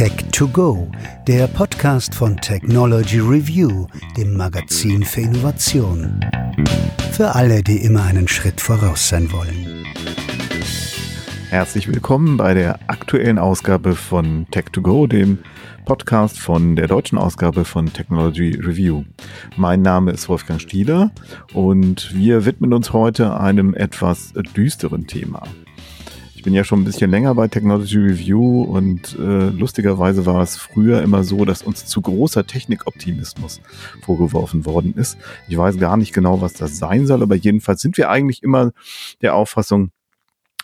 Tech2Go, der Podcast von Technology Review, dem Magazin für Innovation. Für alle, die immer einen Schritt voraus sein wollen. Herzlich willkommen bei der aktuellen Ausgabe von Tech2Go, dem Podcast von der deutschen Ausgabe von Technology Review. Mein Name ist Wolfgang Stieler und wir widmen uns heute einem etwas düsteren Thema. Ich bin ja schon ein bisschen länger bei Technology Review und äh, lustigerweise war es früher immer so, dass uns zu großer Technikoptimismus vorgeworfen worden ist. Ich weiß gar nicht genau, was das sein soll, aber jedenfalls sind wir eigentlich immer der Auffassung,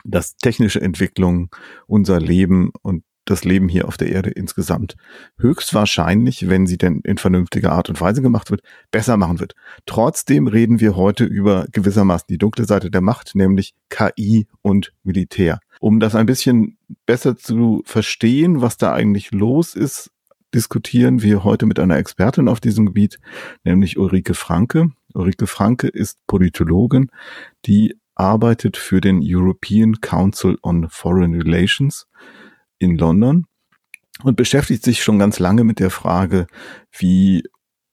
dass technische Entwicklung unser Leben und das Leben hier auf der Erde insgesamt höchstwahrscheinlich, wenn sie denn in vernünftiger Art und Weise gemacht wird, besser machen wird. Trotzdem reden wir heute über gewissermaßen die dunkle Seite der Macht, nämlich KI und Militär. Um das ein bisschen besser zu verstehen, was da eigentlich los ist, diskutieren wir heute mit einer Expertin auf diesem Gebiet, nämlich Ulrike Franke. Ulrike Franke ist Politologin, die arbeitet für den European Council on Foreign Relations in London und beschäftigt sich schon ganz lange mit der Frage, wie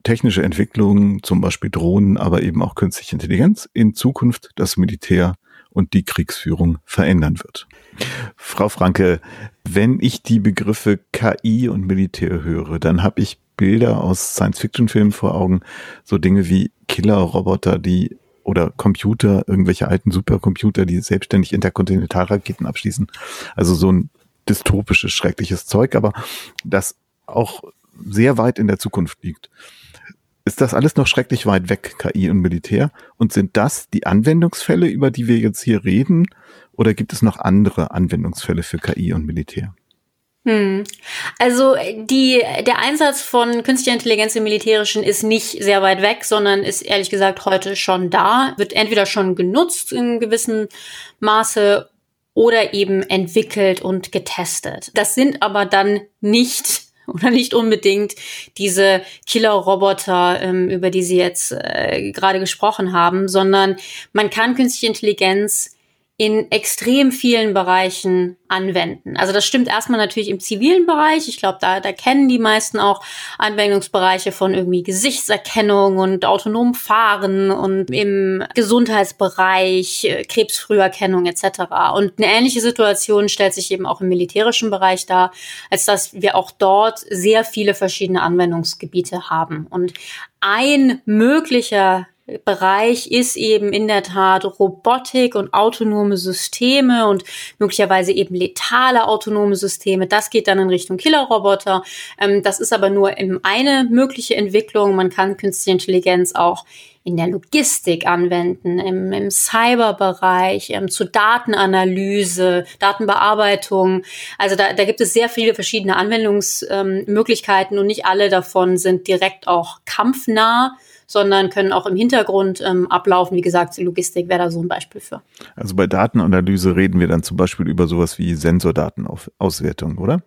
technische Entwicklungen, zum Beispiel Drohnen, aber eben auch künstliche Intelligenz in Zukunft das Militär und die Kriegsführung verändern wird. Frau Franke, wenn ich die Begriffe KI und Militär höre, dann habe ich Bilder aus Science-Fiction-Filmen vor Augen, so Dinge wie Killer-Roboter, die oder Computer, irgendwelche alten Supercomputer, die selbstständig Interkontinentalraketen abschließen. Also so ein dystopisches, schreckliches Zeug, aber das auch sehr weit in der Zukunft liegt. Ist das alles noch schrecklich weit weg, KI und Militär? Und sind das die Anwendungsfälle, über die wir jetzt hier reden? Oder gibt es noch andere Anwendungsfälle für KI und Militär? Hm. Also die, der Einsatz von künstlicher Intelligenz im Militärischen ist nicht sehr weit weg, sondern ist ehrlich gesagt heute schon da, wird entweder schon genutzt in gewissem Maße oder eben entwickelt und getestet. Das sind aber dann nicht oder nicht unbedingt diese Killer-Roboter, ähm, über die Sie jetzt äh, gerade gesprochen haben, sondern man kann künstliche Intelligenz in extrem vielen Bereichen anwenden. Also das stimmt erstmal natürlich im zivilen Bereich. Ich glaube, da, da kennen die meisten auch Anwendungsbereiche von irgendwie Gesichtserkennung und autonom Fahren und im Gesundheitsbereich, äh, Krebsfrüherkennung etc. Und eine ähnliche Situation stellt sich eben auch im militärischen Bereich dar, als dass wir auch dort sehr viele verschiedene Anwendungsgebiete haben. Und ein möglicher Bereich ist eben in der Tat Robotik und autonome Systeme und möglicherweise eben letale autonome Systeme. Das geht dann in Richtung Killerroboter. Ähm, das ist aber nur eine mögliche Entwicklung. Man kann künstliche Intelligenz auch in der Logistik anwenden, im, im Cyberbereich, ähm, zur Datenanalyse, Datenbearbeitung. Also da, da gibt es sehr viele verschiedene Anwendungsmöglichkeiten ähm, und nicht alle davon sind direkt auch kampfnah sondern können auch im Hintergrund ähm, ablaufen. Wie gesagt, Logistik wäre da so ein Beispiel für. Also bei Datenanalyse reden wir dann zum Beispiel über sowas wie Sensordatenauswertung, oder?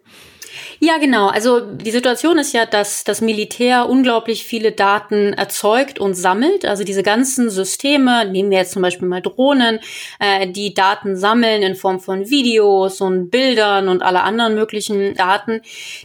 Ja, genau. Also die Situation ist ja, dass das Militär unglaublich viele Daten erzeugt und sammelt. Also diese ganzen Systeme, nehmen wir jetzt zum Beispiel mal Drohnen, äh, die Daten sammeln in Form von Videos und Bildern und alle anderen möglichen Daten,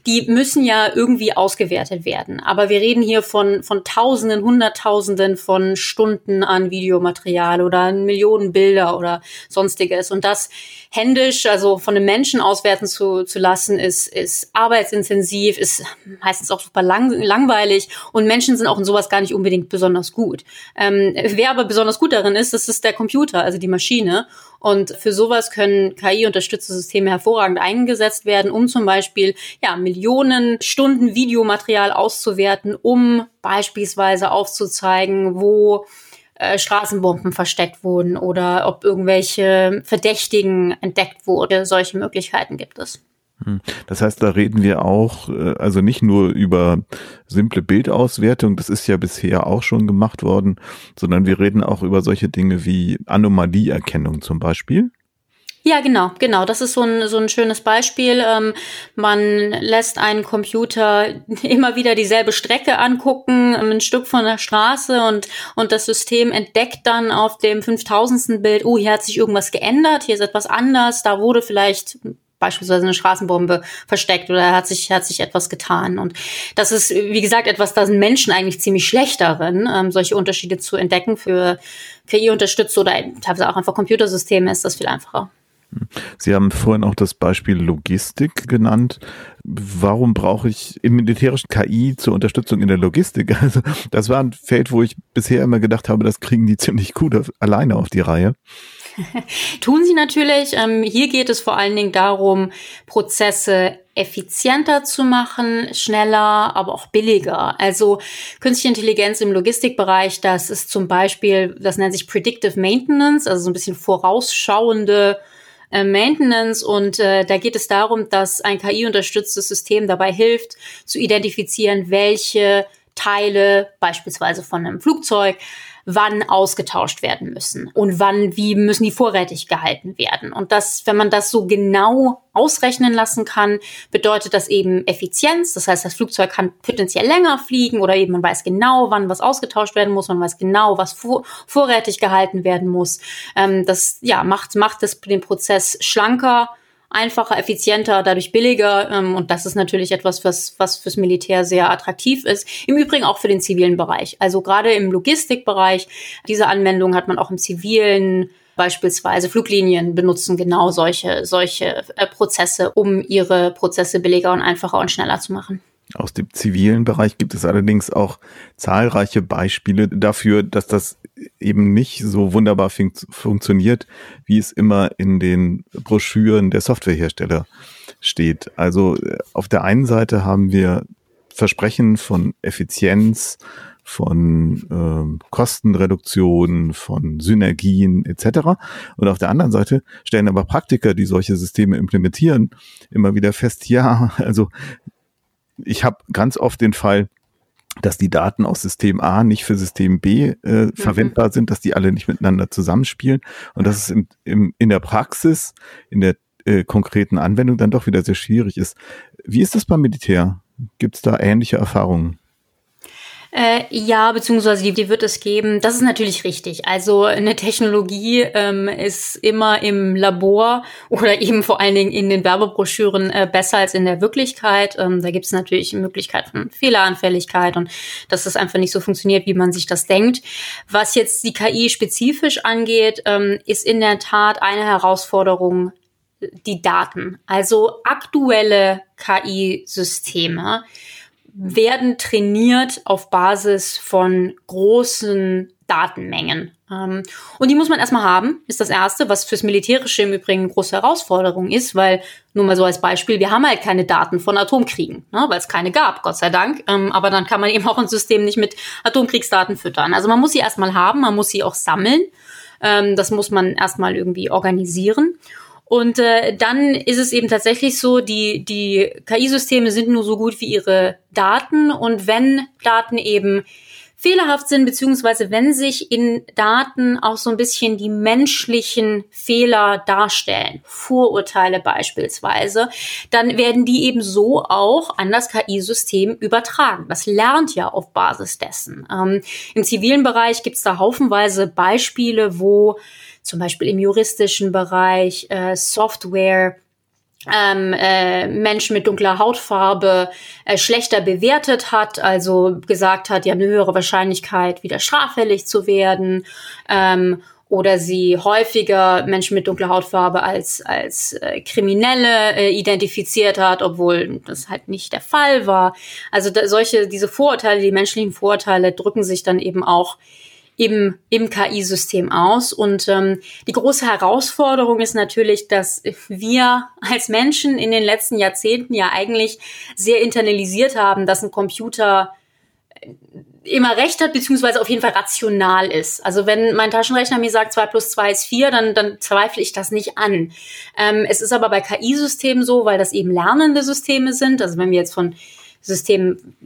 die müssen ja irgendwie ausgewertet werden. Aber wir reden hier von, von Tausenden, Hunderttausenden von Stunden an Videomaterial oder Millionen Bilder oder sonstiges. Und das händisch, also von einem Menschen auswerten zu, zu lassen, ist, ist arbeitsintensiv, ist meistens auch super lang, langweilig und Menschen sind auch in sowas gar nicht unbedingt besonders gut. Ähm, wer aber besonders gut darin ist, das ist der Computer, also die Maschine. Und für sowas können KI-unterstützte Systeme hervorragend eingesetzt werden, um zum Beispiel ja, Millionen Stunden Videomaterial auszuwerten, um beispielsweise aufzuzeigen, wo äh, Straßenbomben versteckt wurden oder ob irgendwelche Verdächtigen entdeckt wurde. Solche Möglichkeiten gibt es. Hm. Das heißt, da reden wir auch, äh, also nicht nur über simple Bildauswertung, das ist ja bisher auch schon gemacht worden, sondern wir reden auch über solche Dinge wie Anomalieerkennung zum Beispiel. Ja, genau, genau. Das ist so ein, so ein schönes Beispiel. Ähm, man lässt einen Computer immer wieder dieselbe Strecke angucken, ein Stück von der Straße und, und das System entdeckt dann auf dem 5000. Bild, oh, hier hat sich irgendwas geändert, hier ist etwas anders, da wurde vielleicht beispielsweise eine Straßenbombe versteckt oder hat sich, hat sich etwas getan. Und das ist, wie gesagt, etwas, da sind Menschen eigentlich ziemlich schlecht darin, ähm, solche Unterschiede zu entdecken. Für KI-Unterstützte oder teilweise auch einfach Computersysteme ist das viel einfacher. Sie haben vorhin auch das Beispiel Logistik genannt. Warum brauche ich im militärischen KI zur Unterstützung in der Logistik? Also das war ein Feld, wo ich bisher immer gedacht habe, das kriegen die ziemlich gut auf, alleine auf die Reihe. Tun sie natürlich. Ähm, hier geht es vor allen Dingen darum, Prozesse effizienter zu machen, schneller, aber auch billiger. Also künstliche Intelligenz im Logistikbereich, das ist zum Beispiel, das nennt sich Predictive Maintenance, also so ein bisschen vorausschauende äh, Maintenance und äh, da geht es darum, dass ein KI-unterstütztes System dabei hilft, zu identifizieren, welche Teile beispielsweise von einem Flugzeug wann ausgetauscht werden müssen und wann, wie müssen die vorrätig gehalten werden. Und das, wenn man das so genau ausrechnen lassen kann, bedeutet das eben Effizienz. Das heißt, das Flugzeug kann potenziell länger fliegen oder eben man weiß genau, wann was ausgetauscht werden muss, man weiß genau, was vor, vorrätig gehalten werden muss. Ähm, das ja macht macht das den Prozess schlanker einfacher, effizienter, dadurch billiger. Ähm, und das ist natürlich etwas, was, was fürs Militär sehr attraktiv ist. Im Übrigen auch für den zivilen Bereich. Also gerade im Logistikbereich, diese Anwendung hat man auch im zivilen Beispielsweise Fluglinien benutzen genau solche, solche äh, Prozesse, um ihre Prozesse billiger und einfacher und schneller zu machen. Aus dem zivilen Bereich gibt es allerdings auch zahlreiche Beispiele dafür, dass das eben nicht so wunderbar fun funktioniert, wie es immer in den Broschüren der Softwarehersteller steht. Also äh, auf der einen Seite haben wir Versprechen von Effizienz, von ähm, Kostenreduktion, von Synergien etc. Und auf der anderen Seite stellen aber Praktiker, die solche Systeme implementieren, immer wieder fest, ja, also ich habe ganz oft den Fall, dass die Daten aus System A nicht für System B äh, mhm. verwendbar sind, dass die alle nicht miteinander zusammenspielen und dass es im, im, in der Praxis, in der äh, konkreten Anwendung dann doch wieder sehr schwierig ist. Wie ist das beim Militär? Gibt es da ähnliche Erfahrungen? Äh, ja, beziehungsweise die, die wird es geben. Das ist natürlich richtig. Also eine Technologie ähm, ist immer im Labor oder eben vor allen Dingen in den Werbebroschüren äh, besser als in der Wirklichkeit. Ähm, da gibt es natürlich Möglichkeit von Fehleranfälligkeit und dass das einfach nicht so funktioniert, wie man sich das denkt. Was jetzt die KI spezifisch angeht, ähm, ist in der Tat eine Herausforderung die Daten. Also aktuelle KI-Systeme werden trainiert auf Basis von großen Datenmengen. Ähm, und die muss man erstmal haben, ist das Erste, was fürs Militärische im Übrigen eine große Herausforderung ist, weil, nur mal so als Beispiel, wir haben halt keine Daten von Atomkriegen, ne, weil es keine gab, Gott sei Dank. Ähm, aber dann kann man eben auch ein System nicht mit Atomkriegsdaten füttern. Also man muss sie erstmal haben, man muss sie auch sammeln. Ähm, das muss man erstmal irgendwie organisieren. Und äh, dann ist es eben tatsächlich so, die, die KI-Systeme sind nur so gut wie ihre Daten. Und wenn Daten eben fehlerhaft sind, beziehungsweise wenn sich in Daten auch so ein bisschen die menschlichen Fehler darstellen, Vorurteile beispielsweise, dann werden die eben so auch an das KI-System übertragen. Das lernt ja auf Basis dessen. Ähm, Im zivilen Bereich gibt es da haufenweise Beispiele, wo zum Beispiel im juristischen Bereich, äh, Software, ähm, äh, Menschen mit dunkler Hautfarbe äh, schlechter bewertet hat, also gesagt hat, die haben eine höhere Wahrscheinlichkeit, wieder straffällig zu werden, ähm, oder sie häufiger Menschen mit dunkler Hautfarbe als als äh, Kriminelle äh, identifiziert hat, obwohl das halt nicht der Fall war. Also da, solche diese Vorurteile, die menschlichen Vorurteile drücken sich dann eben auch im, im KI-System aus. Und ähm, die große Herausforderung ist natürlich, dass wir als Menschen in den letzten Jahrzehnten ja eigentlich sehr internalisiert haben, dass ein Computer äh, immer recht hat, beziehungsweise auf jeden Fall rational ist. Also wenn mein Taschenrechner mir sagt, zwei plus zwei ist vier, dann, dann zweifle ich das nicht an. Ähm, es ist aber bei KI-Systemen so, weil das eben lernende Systeme sind. Also wenn wir jetzt von Systemen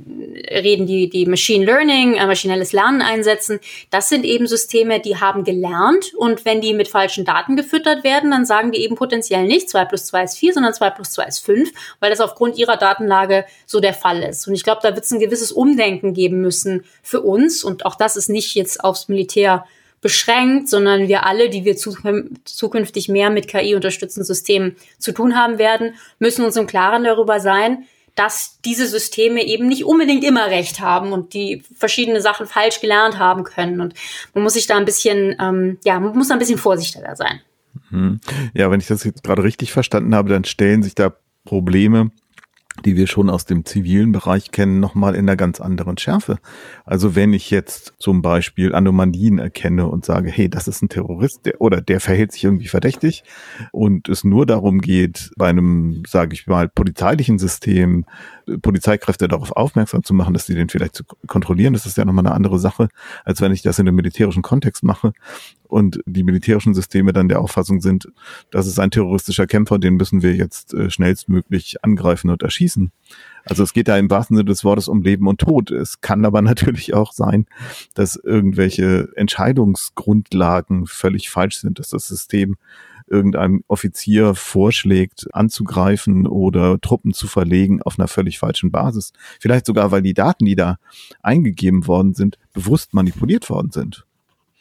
reden, die, die Machine Learning, äh, maschinelles Lernen einsetzen. Das sind eben Systeme, die haben gelernt und wenn die mit falschen Daten gefüttert werden, dann sagen die eben potenziell nicht zwei plus zwei ist vier, sondern zwei plus zwei ist fünf, weil das aufgrund ihrer Datenlage so der Fall ist. Und ich glaube, da wird es ein gewisses Umdenken geben müssen für uns und auch das ist nicht jetzt aufs Militär beschränkt, sondern wir alle, die wir zukünftig mehr mit KI-unterstützten Systemen zu tun haben werden, müssen uns im Klaren darüber sein, dass diese Systeme eben nicht unbedingt immer recht haben und die verschiedene Sachen falsch gelernt haben können. Und man muss sich da ein bisschen, ähm, ja, man muss da ein bisschen vorsichtiger sein. Mhm. Ja, wenn ich das jetzt gerade richtig verstanden habe, dann stellen sich da Probleme die wir schon aus dem zivilen Bereich kennen, nochmal in einer ganz anderen Schärfe. Also wenn ich jetzt zum Beispiel Anomalien erkenne und sage, hey, das ist ein Terrorist der, oder der verhält sich irgendwie verdächtig und es nur darum geht, bei einem, sage ich mal, polizeilichen System Polizeikräfte darauf aufmerksam zu machen, dass sie den vielleicht zu kontrollieren, das ist ja nochmal eine andere Sache, als wenn ich das in einem militärischen Kontext mache und die militärischen Systeme dann der Auffassung sind, das ist ein terroristischer Kämpfer, den müssen wir jetzt äh, schnellstmöglich angreifen und erschießen. Also es geht da im wahrsten Sinne des Wortes um Leben und Tod. Es kann aber natürlich auch sein, dass irgendwelche Entscheidungsgrundlagen völlig falsch sind, dass das System irgendeinem Offizier vorschlägt, anzugreifen oder Truppen zu verlegen auf einer völlig falschen Basis. Vielleicht sogar, weil die Daten, die da eingegeben worden sind, bewusst manipuliert worden sind.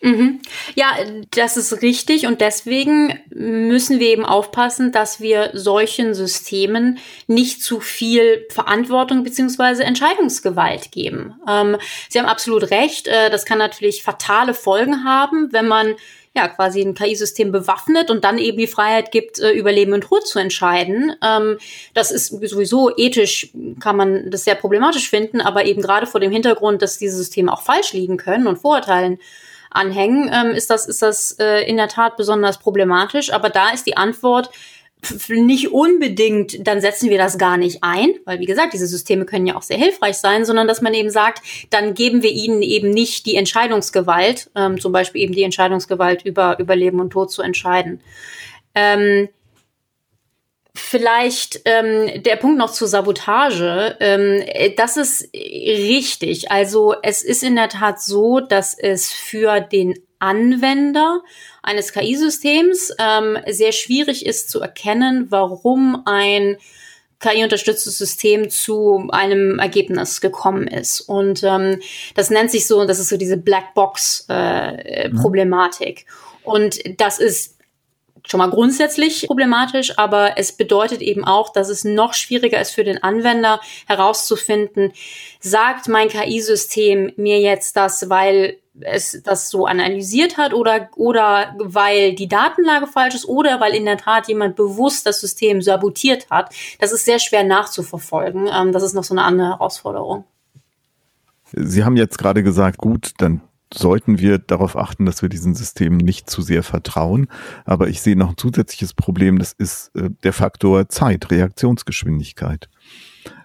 Mhm. Ja, das ist richtig und deswegen müssen wir eben aufpassen, dass wir solchen Systemen nicht zu viel Verantwortung beziehungsweise Entscheidungsgewalt geben. Ähm, Sie haben absolut recht, äh, das kann natürlich fatale Folgen haben, wenn man ja quasi ein KI-System bewaffnet und dann eben die Freiheit gibt, äh, über Leben und Tod zu entscheiden. Ähm, das ist sowieso ethisch, kann man das sehr problematisch finden, aber eben gerade vor dem Hintergrund, dass diese Systeme auch falsch liegen können und Vorurteilen anhängen, ähm, ist das, ist das äh, in der Tat besonders problematisch. Aber da ist die Antwort, nicht unbedingt, dann setzen wir das gar nicht ein, weil wie gesagt, diese Systeme können ja auch sehr hilfreich sein, sondern dass man eben sagt, dann geben wir ihnen eben nicht die Entscheidungsgewalt, ähm, zum Beispiel eben die Entscheidungsgewalt über, über Leben und Tod zu entscheiden. Ähm, Vielleicht ähm, der Punkt noch zur Sabotage. Ähm, das ist richtig. Also es ist in der Tat so, dass es für den Anwender eines KI-Systems ähm, sehr schwierig ist zu erkennen, warum ein KI-unterstütztes System zu einem Ergebnis gekommen ist. Und ähm, das nennt sich so, das ist so diese Blackbox-Problematik. Äh, mhm. Und das ist schon mal grundsätzlich problematisch, aber es bedeutet eben auch, dass es noch schwieriger ist für den Anwender herauszufinden, sagt mein KI-System mir jetzt das, weil es das so analysiert hat oder, oder weil die Datenlage falsch ist oder weil in der Tat jemand bewusst das System sabotiert hat. Das ist sehr schwer nachzuverfolgen. Ähm, das ist noch so eine andere Herausforderung. Sie haben jetzt gerade gesagt, gut, dann sollten wir darauf achten, dass wir diesen Systemen nicht zu sehr vertrauen. Aber ich sehe noch ein zusätzliches Problem, das ist äh, der Faktor Zeit, Reaktionsgeschwindigkeit.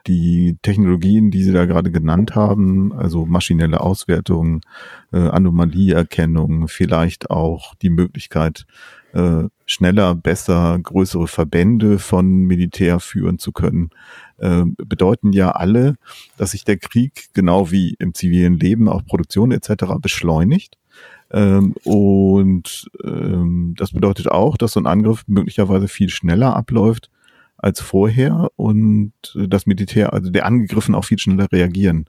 Die Technologien, die Sie da gerade genannt haben, also maschinelle Auswertung, äh, Anomalieerkennung, vielleicht auch die Möglichkeit, äh, schneller, besser, größere Verbände von Militär führen zu können, äh, bedeuten ja alle, dass sich der Krieg genau wie im zivilen Leben auch Produktion etc. beschleunigt. Ähm, und ähm, das bedeutet auch, dass so ein Angriff möglicherweise viel schneller abläuft als vorher und das Militär, also der Angegriffen auch viel schneller reagieren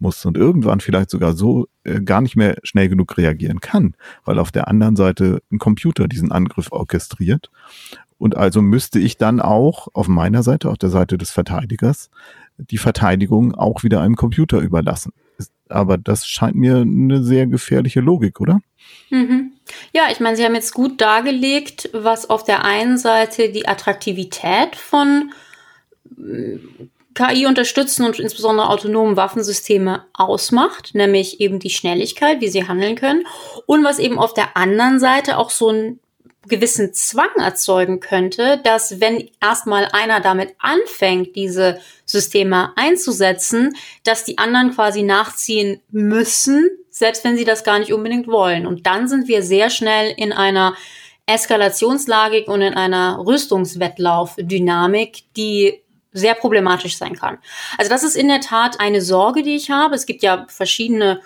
muss und irgendwann vielleicht sogar so äh, gar nicht mehr schnell genug reagieren kann, weil auf der anderen Seite ein Computer diesen Angriff orchestriert. Und also müsste ich dann auch auf meiner Seite, auf der Seite des Verteidigers, die Verteidigung auch wieder einem Computer überlassen. Aber das scheint mir eine sehr gefährliche Logik, oder? Mhm. Ja, ich meine, Sie haben jetzt gut dargelegt, was auf der einen Seite die Attraktivität von KI unterstützen und insbesondere autonomen Waffensysteme ausmacht, nämlich eben die Schnelligkeit, wie sie handeln können und was eben auf der anderen Seite auch so einen gewissen Zwang erzeugen könnte, dass wenn erstmal einer damit anfängt, diese Systeme einzusetzen, dass die anderen quasi nachziehen müssen, selbst wenn sie das gar nicht unbedingt wollen. Und dann sind wir sehr schnell in einer Eskalationslagik und in einer Rüstungswettlauf-Dynamik, die sehr problematisch sein kann. Also das ist in der Tat eine Sorge, die ich habe. Es gibt ja verschiedene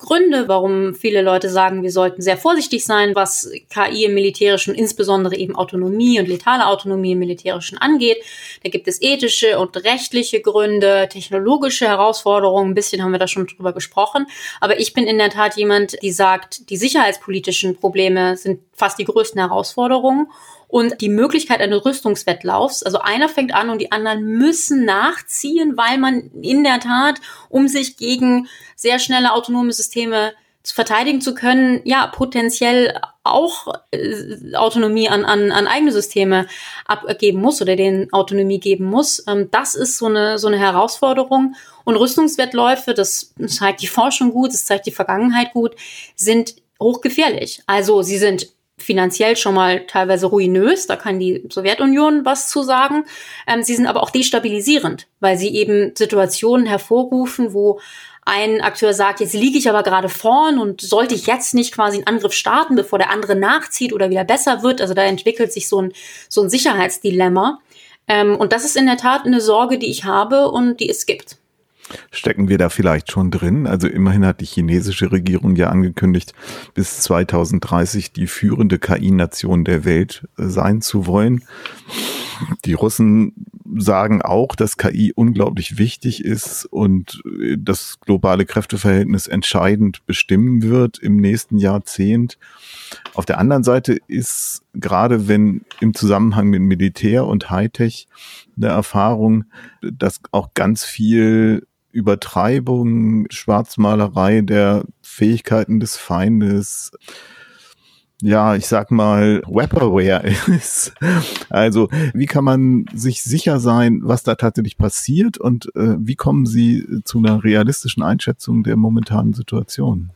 Gründe, warum viele Leute sagen, wir sollten sehr vorsichtig sein, was KI im Militärischen, insbesondere eben Autonomie und letale Autonomie im Militärischen angeht. Da gibt es ethische und rechtliche Gründe, technologische Herausforderungen. Ein bisschen haben wir da schon drüber gesprochen. Aber ich bin in der Tat jemand, die sagt, die sicherheitspolitischen Probleme sind fast die größten Herausforderungen und die Möglichkeit eines Rüstungswettlaufs. Also einer fängt an und die anderen müssen nachziehen, weil man in der Tat, um sich gegen sehr schnelle autonome Systeme zu verteidigen zu können, ja, potenziell auch äh, Autonomie an, an, an eigene Systeme abgeben muss oder denen Autonomie geben muss. Ähm, das ist so eine, so eine Herausforderung. Und Rüstungswettläufe, das zeigt die Forschung gut, das zeigt die Vergangenheit gut, sind hochgefährlich. Also sie sind finanziell schon mal teilweise ruinös, da kann die Sowjetunion was zu sagen. Ähm, sie sind aber auch destabilisierend, weil sie eben Situationen hervorrufen, wo ein Akteur sagt, jetzt liege ich aber gerade vorn und sollte ich jetzt nicht quasi einen Angriff starten, bevor der andere nachzieht oder wieder besser wird. Also da entwickelt sich so ein, so ein Sicherheitsdilemma. Ähm, und das ist in der Tat eine Sorge, die ich habe und die es gibt. Stecken wir da vielleicht schon drin? Also immerhin hat die chinesische Regierung ja angekündigt, bis 2030 die führende KI-Nation der Welt äh, sein zu wollen. Die Russen sagen auch, dass KI unglaublich wichtig ist und äh, das globale Kräfteverhältnis entscheidend bestimmen wird im nächsten Jahrzehnt. Auf der anderen Seite ist gerade wenn im Zusammenhang mit Militär und Hightech eine Erfahrung, dass auch ganz viel Übertreibung, Schwarzmalerei der Fähigkeiten des Feindes, ja, ich sag mal, Webperware ist. Also, wie kann man sich sicher sein, was da tatsächlich passiert und äh, wie kommen Sie zu einer realistischen Einschätzung der momentanen Situation?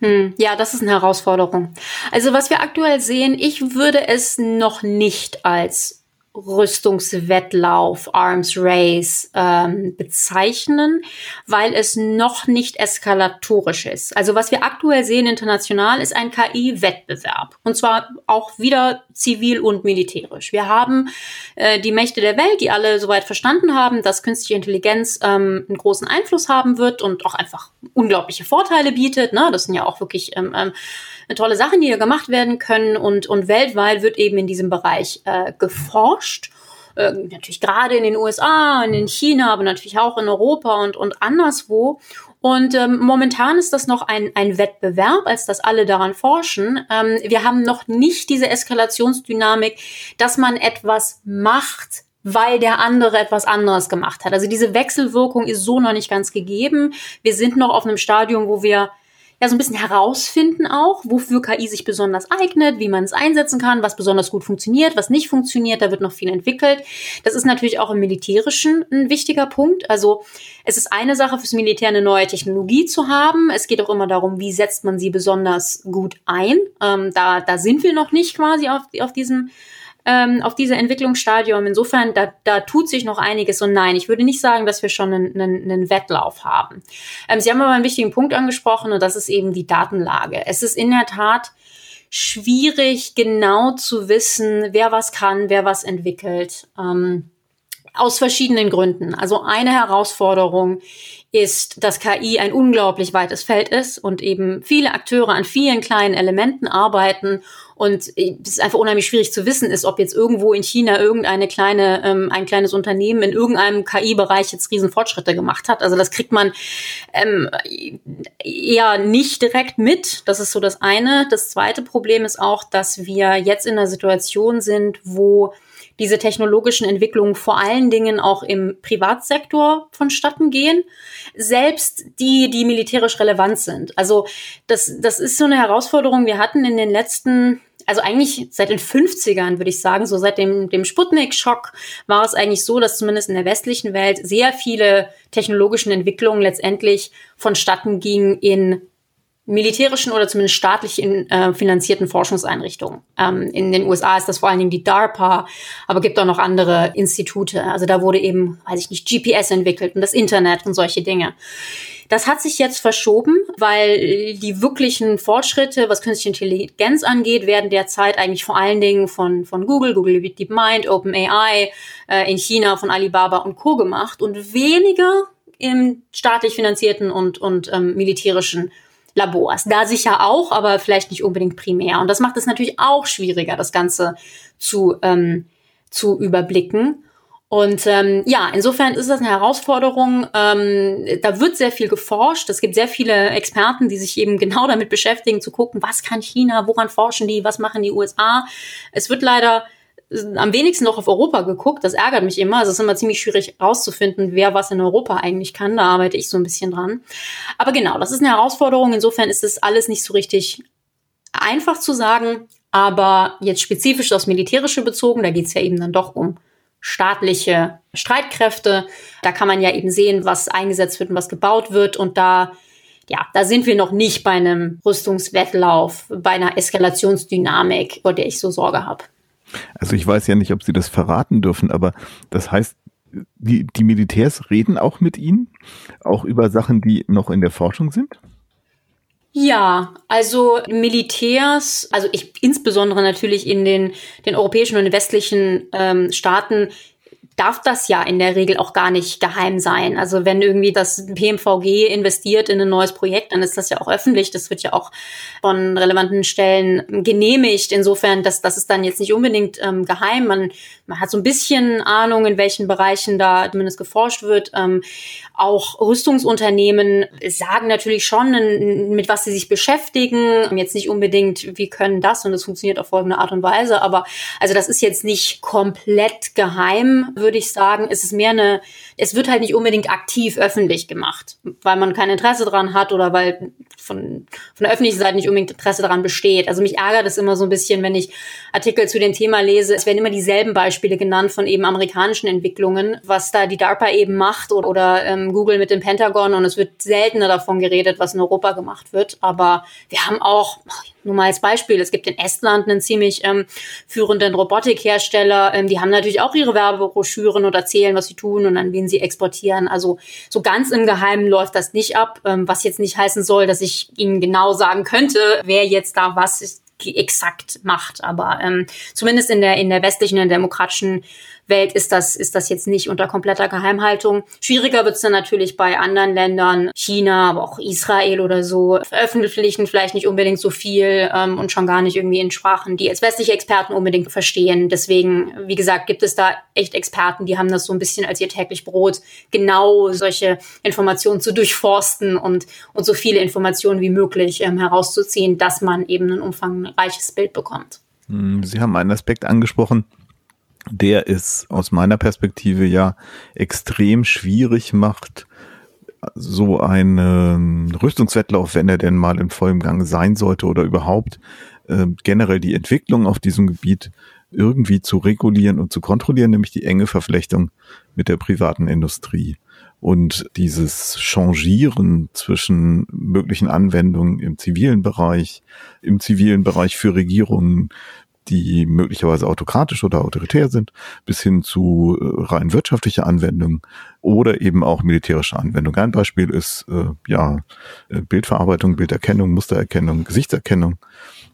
Hm, ja, das ist eine Herausforderung. Also was wir aktuell sehen, ich würde es noch nicht als Rüstungswettlauf, Arms Race ähm, bezeichnen, weil es noch nicht eskalatorisch ist. Also was wir aktuell sehen international ist ein KI-Wettbewerb und zwar auch wieder zivil und militärisch. Wir haben äh, die Mächte der Welt, die alle soweit verstanden haben, dass künstliche Intelligenz ähm, einen großen Einfluss haben wird und auch einfach unglaubliche Vorteile bietet. Ne? Das sind ja auch wirklich ähm, ähm, tolle Sachen, die hier gemacht werden können und, und weltweit wird eben in diesem Bereich äh, geforscht. Äh, natürlich gerade in den USA und in China, aber natürlich auch in Europa und, und anderswo. Und ähm, momentan ist das noch ein, ein Wettbewerb, als dass alle daran forschen. Ähm, wir haben noch nicht diese Eskalationsdynamik, dass man etwas macht, weil der andere etwas anderes gemacht hat. Also diese Wechselwirkung ist so noch nicht ganz gegeben. Wir sind noch auf einem Stadium, wo wir ja so ein bisschen herausfinden auch, wofür KI sich besonders eignet, wie man es einsetzen kann, was besonders gut funktioniert, was nicht funktioniert. Da wird noch viel entwickelt. Das ist natürlich auch im Militärischen ein wichtiger Punkt. Also es ist eine Sache fürs Militär, eine neue Technologie zu haben. Es geht auch immer darum, wie setzt man sie besonders gut ein. Ähm, da, da sind wir noch nicht quasi auf, auf diesem ähm, auf diese Entwicklungsstadium. Insofern, da, da tut sich noch einiges. Und nein, ich würde nicht sagen, dass wir schon einen, einen, einen Wettlauf haben. Ähm, Sie haben aber einen wichtigen Punkt angesprochen und das ist eben die Datenlage. Es ist in der Tat schwierig, genau zu wissen, wer was kann, wer was entwickelt. Ähm, aus verschiedenen Gründen. Also eine Herausforderung ist, dass KI ein unglaublich weites Feld ist und eben viele Akteure an vielen kleinen Elementen arbeiten und es ist einfach unheimlich schwierig zu wissen ist, ob jetzt irgendwo in China irgendeine kleine, ähm, ein kleines Unternehmen in irgendeinem KI-Bereich jetzt Riesenfortschritte gemacht hat. Also das kriegt man ähm, eher nicht direkt mit. Das ist so das eine. Das zweite Problem ist auch, dass wir jetzt in einer Situation sind, wo diese technologischen Entwicklungen vor allen Dingen auch im Privatsektor vonstatten gehen, selbst die, die militärisch relevant sind. Also das, das ist so eine Herausforderung. Wir hatten in den letzten also eigentlich seit den 50ern, würde ich sagen, so seit dem, dem Sputnik-Schock war es eigentlich so, dass zumindest in der westlichen Welt sehr viele technologischen Entwicklungen letztendlich vonstatten gingen in militärischen oder zumindest staatlich in, äh, finanzierten Forschungseinrichtungen. Ähm, in den USA ist das vor allen Dingen die DARPA, aber gibt auch noch andere Institute. Also da wurde eben, weiß ich nicht, GPS entwickelt und das Internet und solche Dinge. Das hat sich jetzt verschoben, weil die wirklichen Fortschritte, was künstliche Intelligenz angeht, werden derzeit eigentlich vor allen Dingen von, von Google, Google DeepMind, OpenAI, äh, in China von Alibaba und Co. gemacht und weniger im staatlich finanzierten und, und ähm, militärischen Labors. Da sicher auch, aber vielleicht nicht unbedingt primär. Und das macht es natürlich auch schwieriger, das Ganze zu, ähm, zu überblicken. Und ähm, ja, insofern ist das eine Herausforderung. Ähm, da wird sehr viel geforscht. Es gibt sehr viele Experten, die sich eben genau damit beschäftigen, zu gucken, was kann China, woran forschen die, was machen die USA. Es wird leider am wenigsten noch auf Europa geguckt. Das ärgert mich immer. Also es ist immer ziemlich schwierig rauszufinden, wer was in Europa eigentlich kann. Da arbeite ich so ein bisschen dran. Aber genau, das ist eine Herausforderung. Insofern ist es alles nicht so richtig einfach zu sagen. Aber jetzt spezifisch aufs Militärische bezogen, da geht es ja eben dann doch um staatliche Streitkräfte. Da kann man ja eben sehen, was eingesetzt wird und was gebaut wird. Und da, ja, da sind wir noch nicht bei einem Rüstungswettlauf, bei einer Eskalationsdynamik, vor der ich so Sorge habe. Also ich weiß ja nicht, ob Sie das verraten dürfen, aber das heißt, die, die Militärs reden auch mit Ihnen, auch über Sachen, die noch in der Forschung sind? Ja, also Militärs, also ich insbesondere natürlich in den, den europäischen und westlichen ähm, Staaten darf das ja in der Regel auch gar nicht geheim sein. Also wenn irgendwie das PMVG investiert in ein neues Projekt, dann ist das ja auch öffentlich. Das wird ja auch von relevanten Stellen genehmigt. Insofern, dass das ist dann jetzt nicht unbedingt ähm, geheim. Man, man hat so ein bisschen Ahnung, in welchen Bereichen da zumindest geforscht wird. Ähm, auch Rüstungsunternehmen sagen natürlich schon, mit was sie sich beschäftigen. Jetzt nicht unbedingt, wie können das und das funktioniert auf folgende Art und Weise. Aber also das ist jetzt nicht komplett geheim, würde ich sagen. Es ist mehr eine, es wird halt nicht unbedingt aktiv öffentlich gemacht, weil man kein Interesse dran hat oder weil von, von der öffentlichen Seite nicht unbedingt Interesse daran besteht. Also mich ärgert es immer so ein bisschen, wenn ich Artikel zu dem Thema lese. Es werden immer dieselben Beispiele genannt von eben amerikanischen Entwicklungen, was da die DARPA eben macht oder, oder ähm, Google mit dem Pentagon und es wird seltener davon geredet, was in Europa gemacht wird. Aber wir haben auch, nur mal als Beispiel, es gibt in Estland einen ziemlich ähm, führenden Robotikhersteller. Ähm, die haben natürlich auch ihre Werbebroschüren und erzählen, was sie tun und an wen sie exportieren. Also so ganz im Geheimen läuft das nicht ab, ähm, was jetzt nicht heißen soll, dass ich Ihnen genau sagen könnte, wer jetzt da was exakt macht. Aber ähm, zumindest in der in der westlichen, in der demokratischen Welt ist das, ist das jetzt nicht unter kompletter Geheimhaltung. Schwieriger wird es dann natürlich bei anderen Ländern, China, aber auch Israel oder so, veröffentlichen vielleicht nicht unbedingt so viel ähm, und schon gar nicht irgendwie in Sprachen, die als westliche Experten unbedingt verstehen. Deswegen, wie gesagt, gibt es da echt Experten, die haben das so ein bisschen als ihr täglich Brot, genau solche Informationen zu durchforsten und, und so viele Informationen wie möglich ähm, herauszuziehen, dass man eben ein umfangreiches Bild bekommt. Hm, Sie haben einen Aspekt angesprochen, der es aus meiner Perspektive ja extrem schwierig macht, so einen Rüstungswettlauf, wenn er denn mal in vollem Gang sein sollte oder überhaupt äh, generell die Entwicklung auf diesem Gebiet irgendwie zu regulieren und zu kontrollieren, nämlich die enge Verflechtung mit der privaten Industrie. Und dieses Changieren zwischen möglichen Anwendungen im zivilen Bereich, im zivilen Bereich für Regierungen, die möglicherweise autokratisch oder autoritär sind, bis hin zu äh, rein wirtschaftlicher Anwendung oder eben auch militärische Anwendung. Ein Beispiel ist äh, ja äh, Bildverarbeitung, Bilderkennung, Mustererkennung, Gesichtserkennung.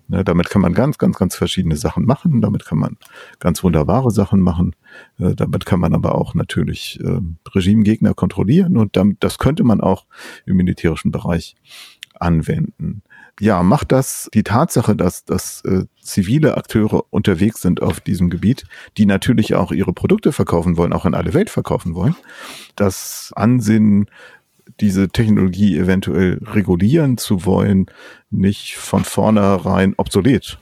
Ne, damit kann man ganz, ganz, ganz verschiedene Sachen machen. Damit kann man ganz wunderbare Sachen machen. Äh, damit kann man aber auch natürlich äh, Regimegegner kontrollieren und damit, das könnte man auch im militärischen Bereich anwenden ja, macht das die Tatsache, dass, dass äh, zivile Akteure unterwegs sind auf diesem Gebiet, die natürlich auch ihre Produkte verkaufen wollen, auch in alle Welt verkaufen wollen, das Ansinnen, diese Technologie eventuell regulieren zu wollen, nicht von vornherein obsolet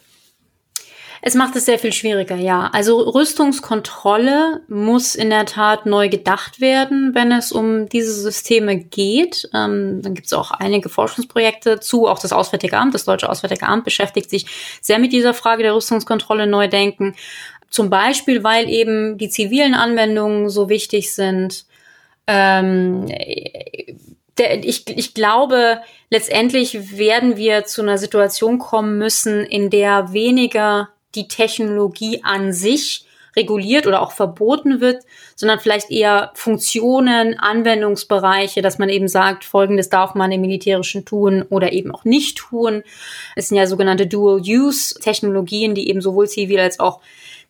es macht es sehr viel schwieriger, ja. Also Rüstungskontrolle muss in der Tat neu gedacht werden, wenn es um diese Systeme geht. Ähm, dann gibt es auch einige Forschungsprojekte zu. Auch das Auswärtige Amt, das Deutsche Auswärtige Amt beschäftigt sich sehr mit dieser Frage der Rüstungskontrolle neu denken. Zum Beispiel, weil eben die zivilen Anwendungen so wichtig sind. Ähm, der, ich, ich glaube, letztendlich werden wir zu einer Situation kommen müssen, in der weniger die Technologie an sich reguliert oder auch verboten wird, sondern vielleicht eher Funktionen, Anwendungsbereiche, dass man eben sagt, folgendes darf man im Militärischen tun oder eben auch nicht tun. Es sind ja sogenannte Dual-Use-Technologien, die eben sowohl zivil als auch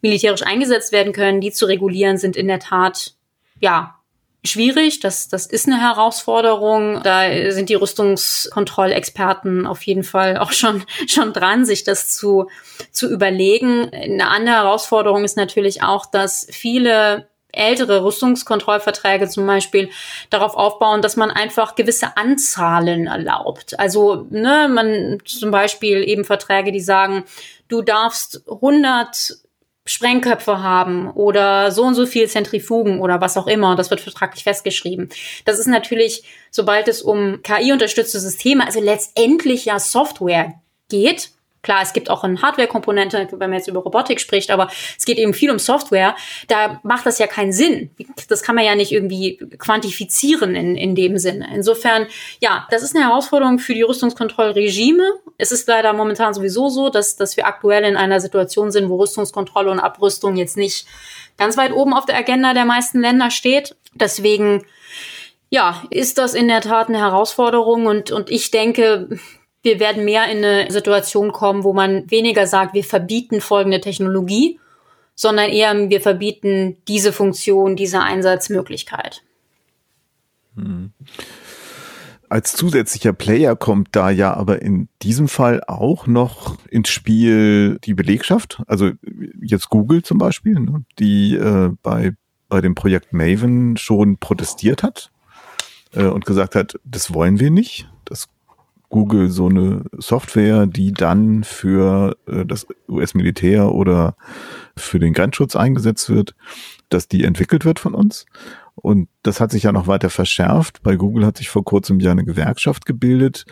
militärisch eingesetzt werden können. Die zu regulieren sind in der Tat, ja, schwierig. Das, das ist eine Herausforderung. Da sind die Rüstungskontrollexperten auf jeden Fall auch schon, schon dran, sich das zu, zu überlegen. Eine andere Herausforderung ist natürlich auch, dass viele ältere Rüstungskontrollverträge zum Beispiel darauf aufbauen, dass man einfach gewisse Anzahlen erlaubt. Also ne, man zum Beispiel eben Verträge, die sagen, du darfst 100 Sprengköpfe haben oder so und so viel Zentrifugen oder was auch immer. Das wird vertraglich festgeschrieben. Das ist natürlich, sobald es um KI-unterstützte Systeme, also letztendlich ja Software geht, Klar, es gibt auch eine Hardware-Komponente, wenn man jetzt über Robotik spricht, aber es geht eben viel um Software. Da macht das ja keinen Sinn. Das kann man ja nicht irgendwie quantifizieren in, in dem Sinne. Insofern, ja, das ist eine Herausforderung für die Rüstungskontrollregime. Es ist leider momentan sowieso so, dass, dass wir aktuell in einer Situation sind, wo Rüstungskontrolle und Abrüstung jetzt nicht ganz weit oben auf der Agenda der meisten Länder steht. Deswegen, ja, ist das in der Tat eine Herausforderung und, und ich denke, wir werden mehr in eine Situation kommen, wo man weniger sagt, wir verbieten folgende Technologie, sondern eher wir verbieten diese Funktion, diese Einsatzmöglichkeit. Hm. Als zusätzlicher Player kommt da ja aber in diesem Fall auch noch ins Spiel die Belegschaft, also jetzt Google zum Beispiel, ne, die äh, bei, bei dem Projekt Maven schon protestiert hat äh, und gesagt hat, das wollen wir nicht. Das Google so eine Software, die dann für äh, das US-Militär oder für den Grenzschutz eingesetzt wird, dass die entwickelt wird von uns. Und das hat sich ja noch weiter verschärft. Bei Google hat sich vor kurzem ja eine Gewerkschaft gebildet,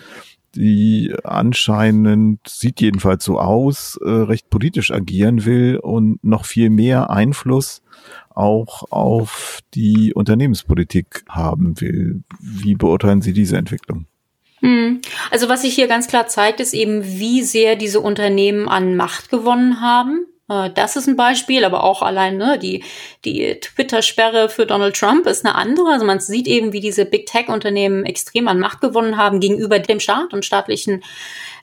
die anscheinend, sieht jedenfalls so aus, äh, recht politisch agieren will und noch viel mehr Einfluss auch auf die Unternehmenspolitik haben will. Wie beurteilen Sie diese Entwicklung? Hm. Also was sich hier ganz klar zeigt, ist eben, wie sehr diese Unternehmen an Macht gewonnen haben. Äh, das ist ein Beispiel, aber auch allein ne, die, die Twitter-Sperre für Donald Trump ist eine andere. Also man sieht eben, wie diese Big Tech-Unternehmen extrem an Macht gewonnen haben gegenüber dem Staat und staatlichen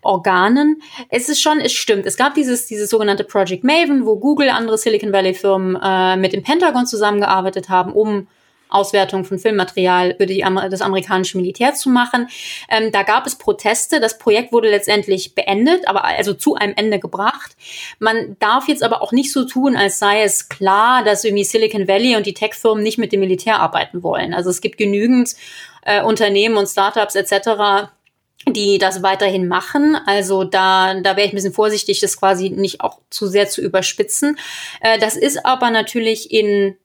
Organen. Es ist schon, es stimmt. Es gab dieses, dieses sogenannte Project Maven, wo Google, andere Silicon Valley-Firmen äh, mit dem Pentagon zusammengearbeitet haben, um Auswertung von Filmmaterial für die, das amerikanische Militär zu machen. Ähm, da gab es Proteste. Das Projekt wurde letztendlich beendet, aber also zu einem Ende gebracht. Man darf jetzt aber auch nicht so tun, als sei es klar, dass irgendwie Silicon Valley und die Tech-Firmen nicht mit dem Militär arbeiten wollen. Also es gibt genügend äh, Unternehmen und Startups etc., die das weiterhin machen. Also da, da wäre ich ein bisschen vorsichtig, das quasi nicht auch zu sehr zu überspitzen. Äh, das ist aber natürlich in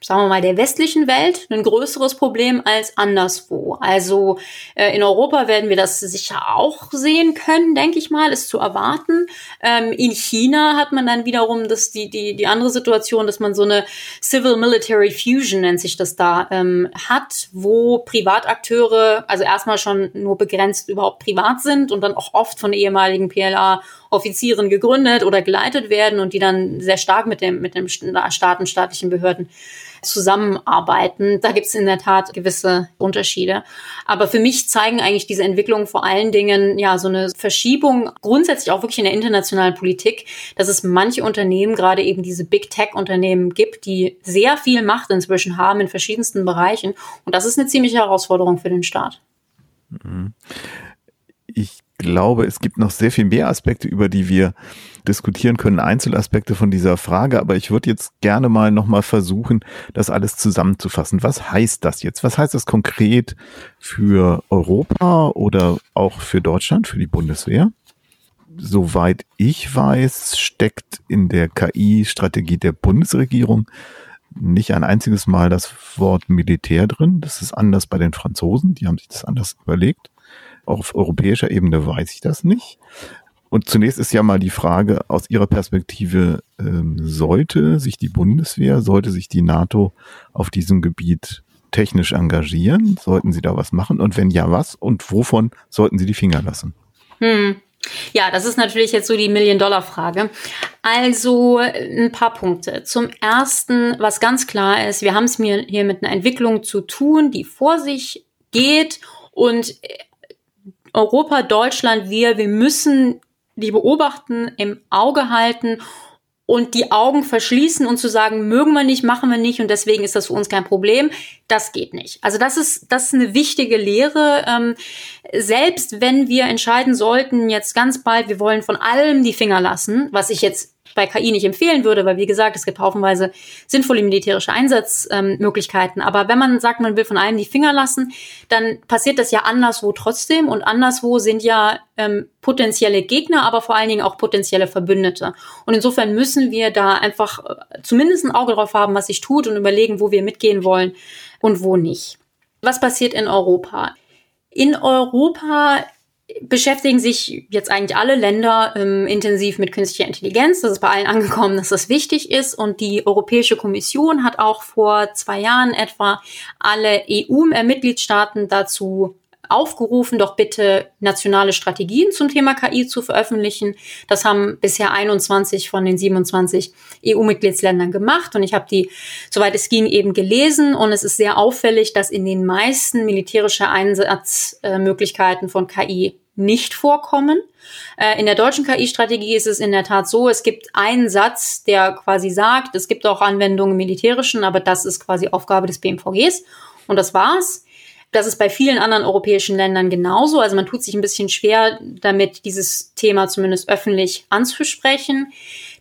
sagen wir mal, der westlichen Welt ein größeres Problem als anderswo. Also äh, in Europa werden wir das sicher auch sehen können, denke ich mal, ist zu erwarten. Ähm, in China hat man dann wiederum das, die, die, die andere Situation, dass man so eine Civil-Military Fusion nennt sich das da, ähm, hat, wo Privatakteure, also erstmal schon nur begrenzt überhaupt privat sind und dann auch oft von ehemaligen PLA Offizieren gegründet oder geleitet werden und die dann sehr stark mit dem, mit dem Staat und staatlichen Behörden zusammenarbeiten. Da gibt es in der Tat gewisse Unterschiede. Aber für mich zeigen eigentlich diese Entwicklungen vor allen Dingen ja so eine Verschiebung grundsätzlich auch wirklich in der internationalen Politik, dass es manche Unternehmen, gerade eben diese Big Tech Unternehmen gibt, die sehr viel Macht inzwischen haben in verschiedensten Bereichen. Und das ist eine ziemliche Herausforderung für den Staat. Mhm. Ich glaube, es gibt noch sehr viel mehr Aspekte, über die wir diskutieren können, Einzelaspekte von dieser Frage, aber ich würde jetzt gerne mal nochmal versuchen, das alles zusammenzufassen. Was heißt das jetzt? Was heißt das konkret für Europa oder auch für Deutschland, für die Bundeswehr? Soweit ich weiß, steckt in der KI-Strategie der Bundesregierung nicht ein einziges Mal das Wort Militär drin. Das ist anders bei den Franzosen, die haben sich das anders überlegt. Auf europäischer Ebene weiß ich das nicht. Und zunächst ist ja mal die Frage aus Ihrer Perspektive, ähm, sollte sich die Bundeswehr, sollte sich die NATO auf diesem Gebiet technisch engagieren? Sollten sie da was machen? Und wenn ja, was? Und wovon sollten sie die Finger lassen? Hm. Ja, das ist natürlich jetzt so die Million-Dollar-Frage. Also ein paar Punkte. Zum Ersten, was ganz klar ist, wir haben es hier mit einer Entwicklung zu tun, die vor sich geht und Europa, Deutschland, wir, wir müssen die beobachten, im Auge halten und die Augen verschließen und zu sagen, mögen wir nicht, machen wir nicht und deswegen ist das für uns kein Problem, das geht nicht. Also das ist, das ist eine wichtige Lehre. Ähm, selbst wenn wir entscheiden sollten, jetzt ganz bald, wir wollen von allem die Finger lassen, was ich jetzt bei KI nicht empfehlen würde, weil wie gesagt, es gibt haufenweise sinnvolle militärische Einsatzmöglichkeiten. Ähm, Aber wenn man sagt, man will von allem die Finger lassen, dann passiert das ja anderswo trotzdem. Und anderswo sind ja ähm, potenzielle Gegner, aber vor allen Dingen auch potenzielle Verbündete. Und insofern müssen wir da einfach äh, zumindest ein Auge drauf haben, was sich tut und überlegen, wo wir mitgehen wollen und wo nicht. Was passiert in Europa? In Europa beschäftigen sich jetzt eigentlich alle Länder ähm, intensiv mit künstlicher Intelligenz. Das ist bei allen angekommen, dass das wichtig ist. Und die Europäische Kommission hat auch vor zwei Jahren etwa alle EU-Mitgliedstaaten dazu aufgerufen, doch bitte nationale Strategien zum Thema KI zu veröffentlichen. Das haben bisher 21 von den 27 EU-Mitgliedsländern gemacht und ich habe die, soweit es ging, eben gelesen und es ist sehr auffällig, dass in den meisten militärische Einsatzmöglichkeiten von KI nicht vorkommen. Äh, in der deutschen KI-Strategie ist es in der Tat so, es gibt einen Satz, der quasi sagt, es gibt auch Anwendungen militärischen, aber das ist quasi Aufgabe des BMVGs und das war's. Das ist bei vielen anderen europäischen Ländern genauso. Also man tut sich ein bisschen schwer damit, dieses Thema zumindest öffentlich anzusprechen.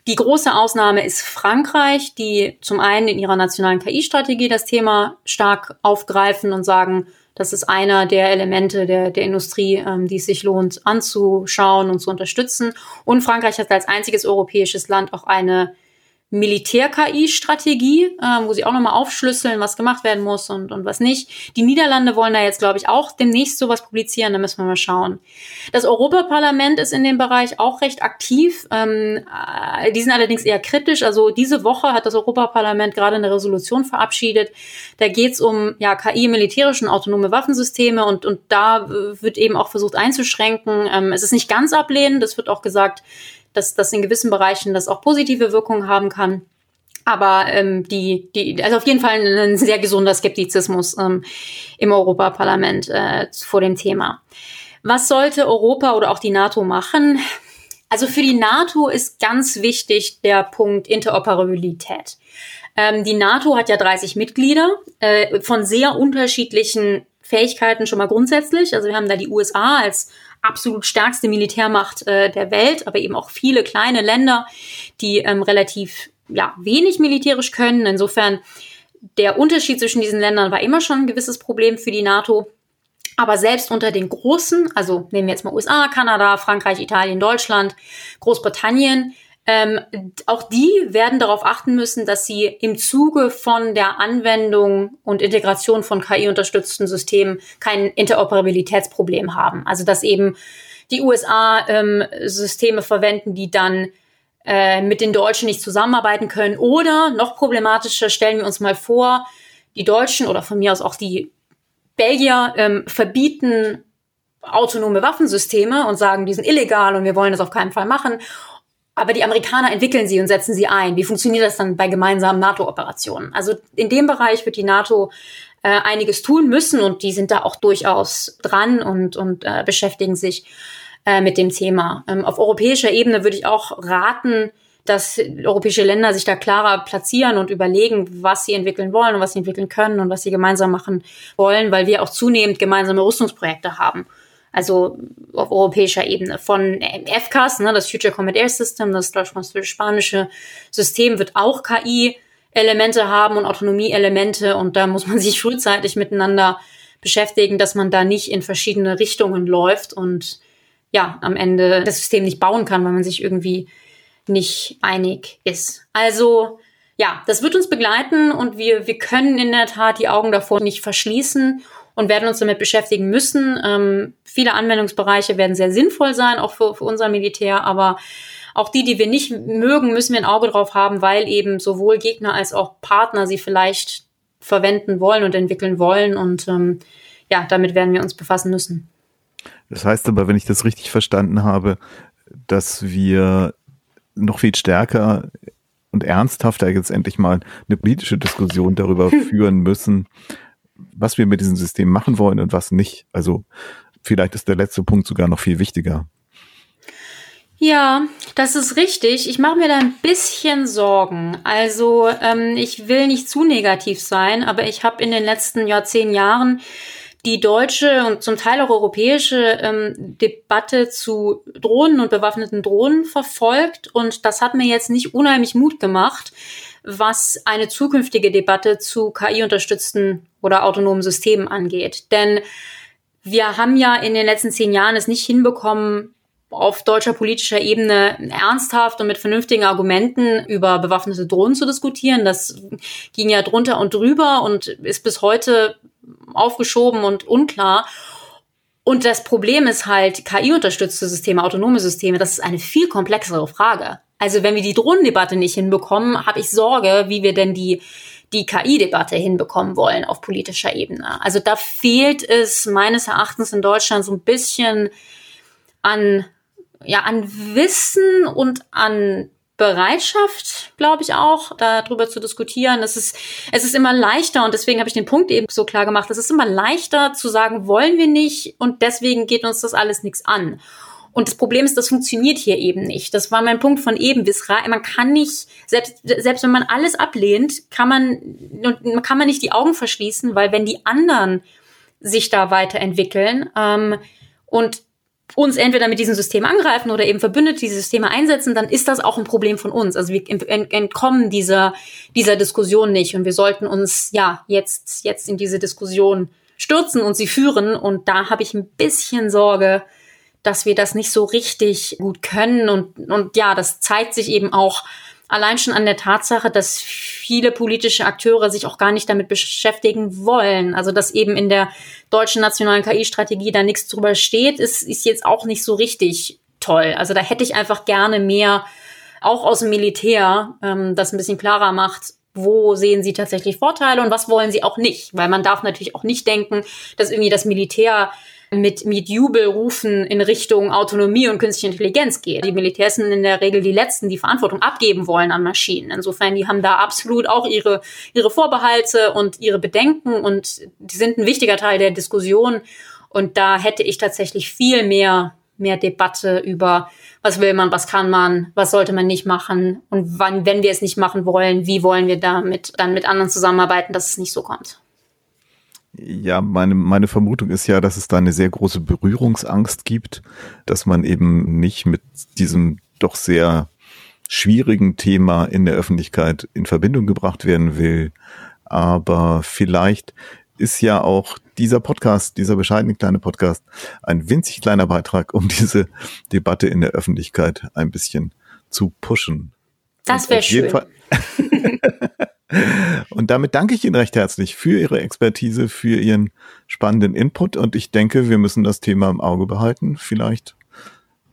Die große Ausnahme ist Frankreich, die zum einen in ihrer nationalen KI-Strategie das Thema stark aufgreifen und sagen, das ist einer der Elemente der, der Industrie, ähm, die es sich lohnt anzuschauen und zu unterstützen. Und Frankreich hat als einziges europäisches Land auch eine Militär-KI-Strategie, äh, wo sie auch nochmal aufschlüsseln, was gemacht werden muss und, und was nicht. Die Niederlande wollen da jetzt, glaube ich, auch demnächst sowas publizieren, da müssen wir mal schauen. Das Europaparlament ist in dem Bereich auch recht aktiv. Ähm, äh, die sind allerdings eher kritisch. Also diese Woche hat das Europaparlament gerade eine Resolution verabschiedet. Da geht es um ja, KI, militärischen autonome Waffensysteme und, und da wird eben auch versucht einzuschränken. Ähm, es ist nicht ganz ablehnend, es wird auch gesagt, dass das in gewissen Bereichen das auch positive Wirkungen haben kann. Aber ähm, die, die, also auf jeden Fall ein sehr gesunder Skeptizismus ähm, im Europaparlament äh, vor dem Thema. Was sollte Europa oder auch die NATO machen? Also für die NATO ist ganz wichtig der Punkt Interoperabilität. Ähm, die NATO hat ja 30 Mitglieder äh, von sehr unterschiedlichen Fähigkeiten schon mal grundsätzlich. Also wir haben da die USA als absolut stärkste Militärmacht äh, der Welt, aber eben auch viele kleine Länder, die ähm, relativ ja, wenig militärisch können. Insofern der Unterschied zwischen diesen Ländern war immer schon ein gewisses Problem für die NATO. Aber selbst unter den Großen, also nehmen wir jetzt mal USA, Kanada, Frankreich, Italien, Deutschland, Großbritannien, ähm, auch die werden darauf achten müssen, dass sie im Zuge von der Anwendung und Integration von KI-unterstützten Systemen kein Interoperabilitätsproblem haben. Also dass eben die USA ähm, Systeme verwenden, die dann äh, mit den Deutschen nicht zusammenarbeiten können. Oder noch problematischer, stellen wir uns mal vor, die Deutschen oder von mir aus auch die Belgier ähm, verbieten autonome Waffensysteme und sagen, die sind illegal und wir wollen das auf keinen Fall machen. Aber die Amerikaner entwickeln sie und setzen sie ein. Wie funktioniert das dann bei gemeinsamen NATO-Operationen? Also in dem Bereich wird die NATO äh, einiges tun müssen und die sind da auch durchaus dran und, und äh, beschäftigen sich äh, mit dem Thema. Ähm, auf europäischer Ebene würde ich auch raten, dass europäische Länder sich da klarer platzieren und überlegen, was sie entwickeln wollen und was sie entwickeln können und was sie gemeinsam machen wollen, weil wir auch zunehmend gemeinsame Rüstungsprojekte haben also auf europäischer Ebene. Von FCAS, ne, das Future Combat Air System, das deutsch-französisch-spanische System, wird auch KI-Elemente haben und Autonomie-Elemente und da muss man sich frühzeitig miteinander beschäftigen, dass man da nicht in verschiedene Richtungen läuft und ja, am Ende das System nicht bauen kann, weil man sich irgendwie nicht einig ist. Also ja, das wird uns begleiten und wir, wir können in der Tat die Augen davor nicht verschließen und werden uns damit beschäftigen müssen. Ähm, viele Anwendungsbereiche werden sehr sinnvoll sein, auch für, für unser Militär, aber auch die, die wir nicht mögen, müssen wir ein Auge drauf haben, weil eben sowohl Gegner als auch Partner sie vielleicht verwenden wollen und entwickeln wollen. Und ähm, ja, damit werden wir uns befassen müssen. Das heißt aber, wenn ich das richtig verstanden habe, dass wir noch viel stärker und ernsthafter jetzt endlich mal eine politische Diskussion darüber führen müssen, was wir mit diesem System machen wollen und was nicht. Also vielleicht ist der letzte Punkt sogar noch viel wichtiger. Ja, das ist richtig. Ich mache mir da ein bisschen Sorgen. Also ähm, ich will nicht zu negativ sein, aber ich habe in den letzten ja, zehn Jahren die deutsche und zum Teil auch europäische ähm, Debatte zu Drohnen und bewaffneten Drohnen verfolgt. Und das hat mir jetzt nicht unheimlich Mut gemacht, was eine zukünftige Debatte zu KI-unterstützten oder autonomen Systemen angeht. Denn wir haben ja in den letzten zehn Jahren es nicht hinbekommen, auf deutscher politischer Ebene ernsthaft und mit vernünftigen Argumenten über bewaffnete Drohnen zu diskutieren. Das ging ja drunter und drüber und ist bis heute aufgeschoben und unklar. Und das Problem ist halt, KI-unterstützte Systeme, autonome Systeme, das ist eine viel komplexere Frage. Also wenn wir die Drohnendebatte nicht hinbekommen, habe ich Sorge, wie wir denn die, die KI-Debatte hinbekommen wollen auf politischer Ebene. Also da fehlt es meines Erachtens in Deutschland so ein bisschen an ja, an Wissen und an Bereitschaft, glaube ich auch, darüber zu diskutieren. Es ist, es ist immer leichter und deswegen habe ich den Punkt eben so klar gemacht. Es ist immer leichter zu sagen, wollen wir nicht und deswegen geht uns das alles nichts an. Und das Problem ist, das funktioniert hier eben nicht. Das war mein Punkt von eben. Man kann nicht, selbst, selbst wenn man alles ablehnt, kann man, kann man nicht die Augen verschließen, weil wenn die anderen sich da weiterentwickeln ähm, und uns entweder mit diesem System angreifen oder eben verbündet diese Systeme einsetzen, dann ist das auch ein Problem von uns. Also wir entkommen dieser, dieser Diskussion nicht und wir sollten uns ja jetzt, jetzt in diese Diskussion stürzen und sie führen. Und da habe ich ein bisschen Sorge, dass wir das nicht so richtig gut können. Und, und ja, das zeigt sich eben auch Allein schon an der Tatsache, dass viele politische Akteure sich auch gar nicht damit beschäftigen wollen. Also dass eben in der deutschen nationalen KI-Strategie da nichts drüber steht, ist, ist jetzt auch nicht so richtig toll. Also da hätte ich einfach gerne mehr, auch aus dem Militär, ähm, das ein bisschen klarer macht, wo sehen sie tatsächlich Vorteile und was wollen sie auch nicht. Weil man darf natürlich auch nicht denken, dass irgendwie das Militär mit, mit Jubelrufen in Richtung Autonomie und künstliche Intelligenz geht. Die Militärs sind in der Regel die Letzten, die Verantwortung abgeben wollen an Maschinen. Insofern, die haben da absolut auch ihre, ihre Vorbehalte und ihre Bedenken und die sind ein wichtiger Teil der Diskussion. Und da hätte ich tatsächlich viel mehr, mehr Debatte über, was will man, was kann man, was sollte man nicht machen und wann, wenn wir es nicht machen wollen, wie wollen wir damit dann mit anderen zusammenarbeiten, dass es nicht so kommt. Ja, meine, meine Vermutung ist ja, dass es da eine sehr große Berührungsangst gibt, dass man eben nicht mit diesem doch sehr schwierigen Thema in der Öffentlichkeit in Verbindung gebracht werden will. Aber vielleicht ist ja auch dieser Podcast, dieser bescheidene kleine Podcast, ein winzig kleiner Beitrag, um diese Debatte in der Öffentlichkeit ein bisschen zu pushen. Das wäre schön. Und damit danke ich Ihnen recht herzlich für Ihre Expertise, für Ihren spannenden Input. Und ich denke, wir müssen das Thema im Auge behalten. Vielleicht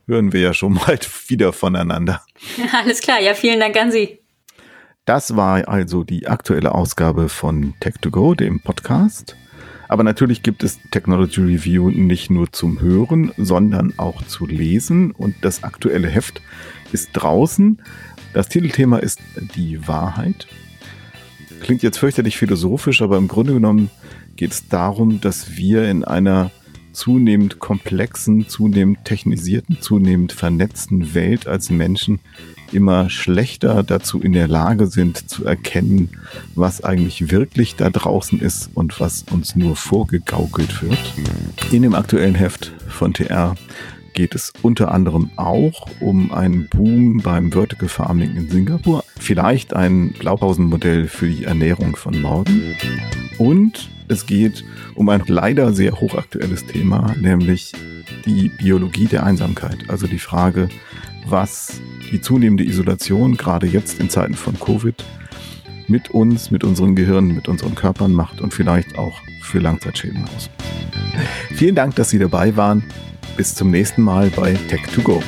hören wir ja schon bald wieder voneinander. Alles klar. Ja, vielen Dank an Sie. Das war also die aktuelle Ausgabe von Tech2Go, dem Podcast. Aber natürlich gibt es Technology Review nicht nur zum Hören, sondern auch zu lesen. Und das aktuelle Heft ist draußen. Das Titelthema ist die Wahrheit. Klingt jetzt fürchterlich philosophisch, aber im Grunde genommen geht es darum, dass wir in einer zunehmend komplexen, zunehmend technisierten, zunehmend vernetzten Welt als Menschen immer schlechter dazu in der Lage sind zu erkennen, was eigentlich wirklich da draußen ist und was uns nur vorgegaukelt wird. In dem aktuellen Heft von TR geht es unter anderem auch um einen Boom beim Vertical Farming in Singapur, vielleicht ein Blaupausenmodell für die Ernährung von morgen und es geht um ein leider sehr hochaktuelles Thema, nämlich die Biologie der Einsamkeit, also die Frage, was die zunehmende Isolation gerade jetzt in Zeiten von Covid mit uns, mit unseren Gehirnen, mit unseren Körpern macht und vielleicht auch für Langzeitschäden aus. Vielen Dank, dass Sie dabei waren. Bis zum nächsten Mal bei Tech2Go.